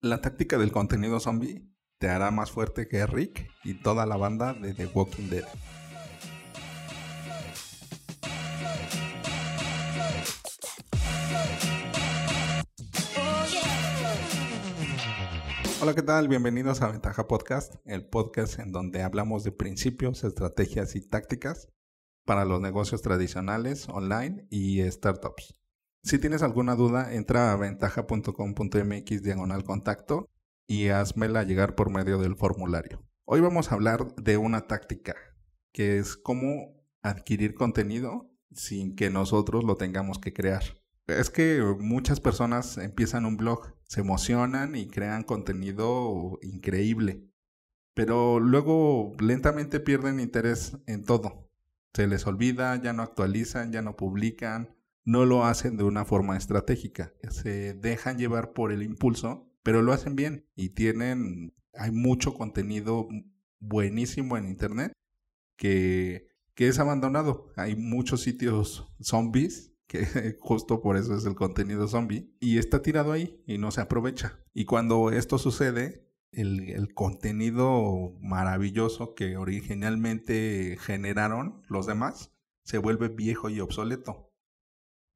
La táctica del contenido zombie te hará más fuerte que Rick y toda la banda de The Walking Dead. Hola, ¿qué tal? Bienvenidos a Ventaja Podcast, el podcast en donde hablamos de principios, estrategias y tácticas para los negocios tradicionales, online y startups. Si tienes alguna duda, entra a ventaja.com.mx diagonal contacto y házmela llegar por medio del formulario. Hoy vamos a hablar de una táctica, que es cómo adquirir contenido sin que nosotros lo tengamos que crear. Es que muchas personas empiezan un blog, se emocionan y crean contenido increíble, pero luego lentamente pierden interés en todo. Se les olvida, ya no actualizan, ya no publican, no lo hacen de una forma estratégica, se dejan llevar por el impulso, pero lo hacen bien y tienen, hay mucho contenido buenísimo en Internet que, que es abandonado. Hay muchos sitios zombies que justo por eso es el contenido zombie, y está tirado ahí y no se aprovecha. Y cuando esto sucede, el, el, contenido maravilloso que originalmente generaron los demás se vuelve viejo y obsoleto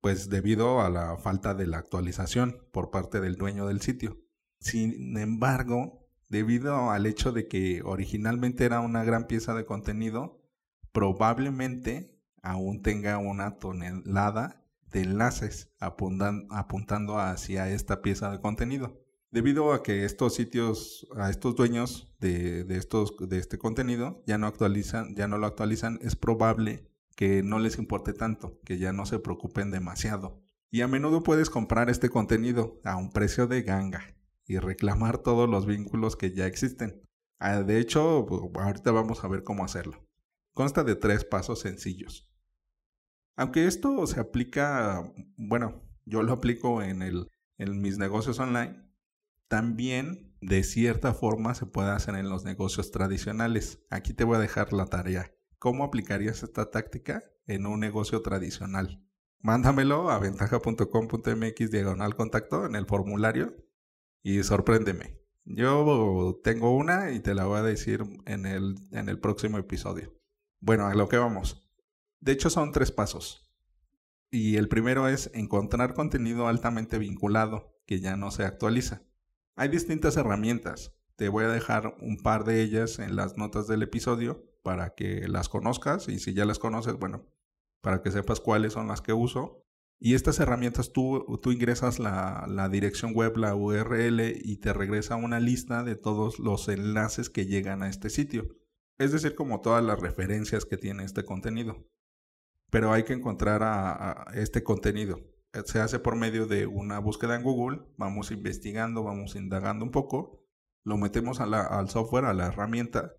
pues debido a la falta de la actualización por parte del dueño del sitio. Sin embargo, debido al hecho de que originalmente era una gran pieza de contenido, probablemente aún tenga una tonelada de enlaces apuntando hacia esta pieza de contenido. Debido a que estos sitios, a estos dueños de, de, estos, de este contenido ya no actualizan, ya no lo actualizan, es probable que no les importe tanto, que ya no se preocupen demasiado. Y a menudo puedes comprar este contenido a un precio de ganga y reclamar todos los vínculos que ya existen. Ah, de hecho, ahorita vamos a ver cómo hacerlo. Consta de tres pasos sencillos. Aunque esto se aplica, bueno, yo lo aplico en, el, en mis negocios online, también de cierta forma se puede hacer en los negocios tradicionales. Aquí te voy a dejar la tarea. ¿Cómo aplicarías esta táctica en un negocio tradicional? Mándamelo a ventaja.com.mx diagonal contacto en el formulario y sorpréndeme. Yo tengo una y te la voy a decir en el, en el próximo episodio. Bueno, a lo que vamos. De hecho son tres pasos. Y el primero es encontrar contenido altamente vinculado que ya no se actualiza. Hay distintas herramientas. Te voy a dejar un par de ellas en las notas del episodio para que las conozcas y si ya las conoces, bueno, para que sepas cuáles son las que uso. Y estas herramientas tú, tú ingresas la, la dirección web, la URL y te regresa una lista de todos los enlaces que llegan a este sitio. Es decir, como todas las referencias que tiene este contenido. Pero hay que encontrar a, este contenido. Se hace por medio de una búsqueda en Google, vamos investigando, vamos indagando un poco, lo metemos a la, al software, a la herramienta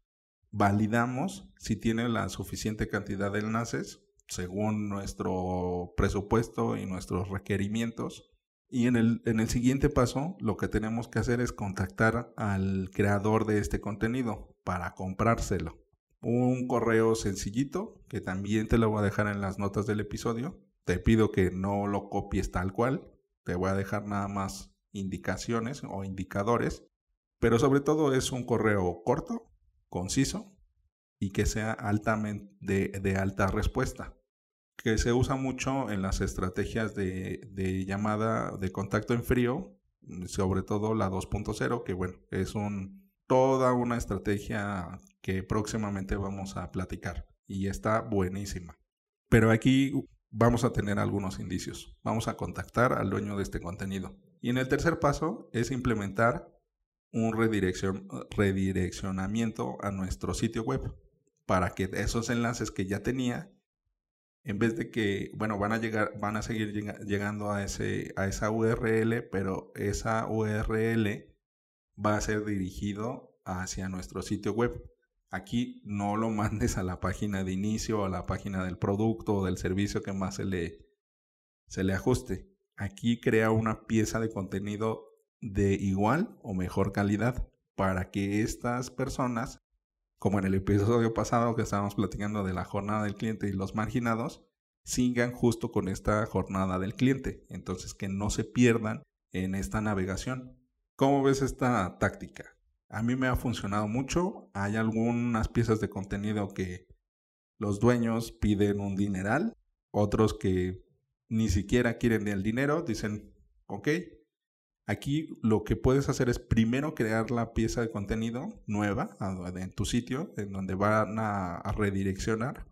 validamos si tiene la suficiente cantidad de enlaces según nuestro presupuesto y nuestros requerimientos. Y en el, en el siguiente paso, lo que tenemos que hacer es contactar al creador de este contenido para comprárselo. Un correo sencillito, que también te lo voy a dejar en las notas del episodio. Te pido que no lo copies tal cual. Te voy a dejar nada más indicaciones o indicadores. Pero sobre todo es un correo corto, conciso y que sea altamente de, alta respuesta, que se usa mucho en las estrategias de, llamada de contacto en frío, sobre todo la 2.0, que bueno, es un, toda una estrategia que próximamente vamos a platicar y está buenísima. Pero aquí vamos a tener algunos indicios. Vamos a contactar al dueño de este contenido. Y en el tercer paso es implementar un redireccionamiento a nuestro sitio web para que esos enlaces que ya tenía en vez de que, bueno, van a llegar, van a seguir llegando a ese, a esa URL, pero esa URL va a ser dirigido hacia nuestro sitio web. Aquí no lo mandes a la página de inicio a la página del producto o del servicio que más se le, se le ajuste. Aquí crea una pieza de contenido de igual o mejor calidad para que estas personas, como en el episodio pasado que estábamos platicando de la jornada del cliente y los marginados, sigan justo con esta jornada del cliente. Entonces que no se pierdan en esta navegación. ¿Cómo ves esta táctica? A mí me ha funcionado mucho. Hay algunas piezas de contenido que los dueños piden un dineral, otros que ni siquiera quieren el dinero, dicen, ok, aquí lo que puedes hacer es primero crear la pieza de contenido nueva en tu sitio, en donde van a, redireccionar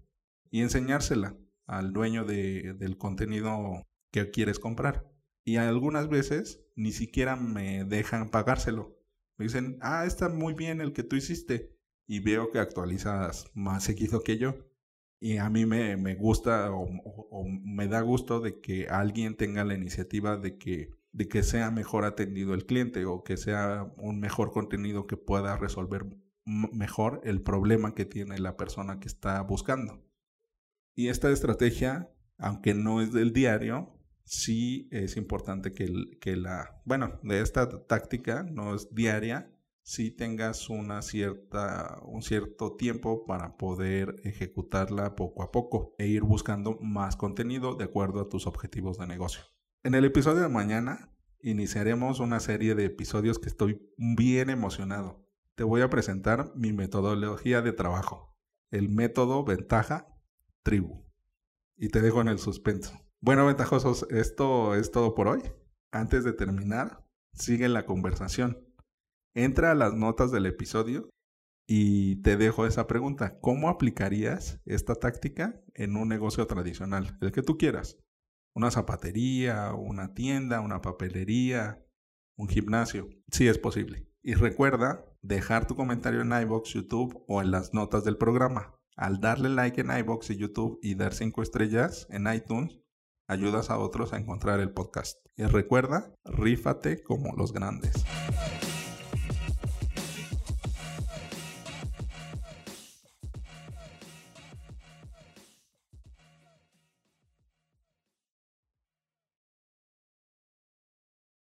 y enseñársela al dueño del contenido que quieres comprar. Y algunas veces ni siquiera me dejan pagárselo. Me dicen, ah, está muy bien el que tú hiciste. Y veo que actualizas más seguido que yo. Y a mí me, me gusta o, o, me da gusto de que alguien tenga la iniciativa de que, de que sea mejor atendido el cliente o que sea un mejor contenido que pueda resolver mejor el problema que tiene la persona que está buscando. Y esta estrategia, aunque no es del diario, sí es importante que, que la, bueno, de esta táctica no es diaria, sí tengas una cierta, un cierto tiempo para poder ejecutarla poco a poco e ir buscando más contenido de acuerdo a tus objetivos de negocio. En el episodio de mañana iniciaremos una serie de episodios que estoy bien emocionado. Te voy a presentar mi metodología de trabajo, el método ventaja tribu. Y te dejo en el suspenso. Bueno, ventajosos, esto es todo por hoy. Antes de terminar, sigue la conversación. Entra a las notas del episodio y te dejo esa pregunta. ¿Cómo aplicarías esta táctica en un negocio tradicional? El que tú quieras. Una zapatería, una tienda, una papelería, un gimnasio. Sí es posible. Y recuerda dejar tu comentario en iBox, YouTube o en las notas del programa. Al darle like en iBox y YouTube y dar 5 estrellas en iTunes, ayudas a otros a encontrar el podcast. Y recuerda, rífate como los grandes.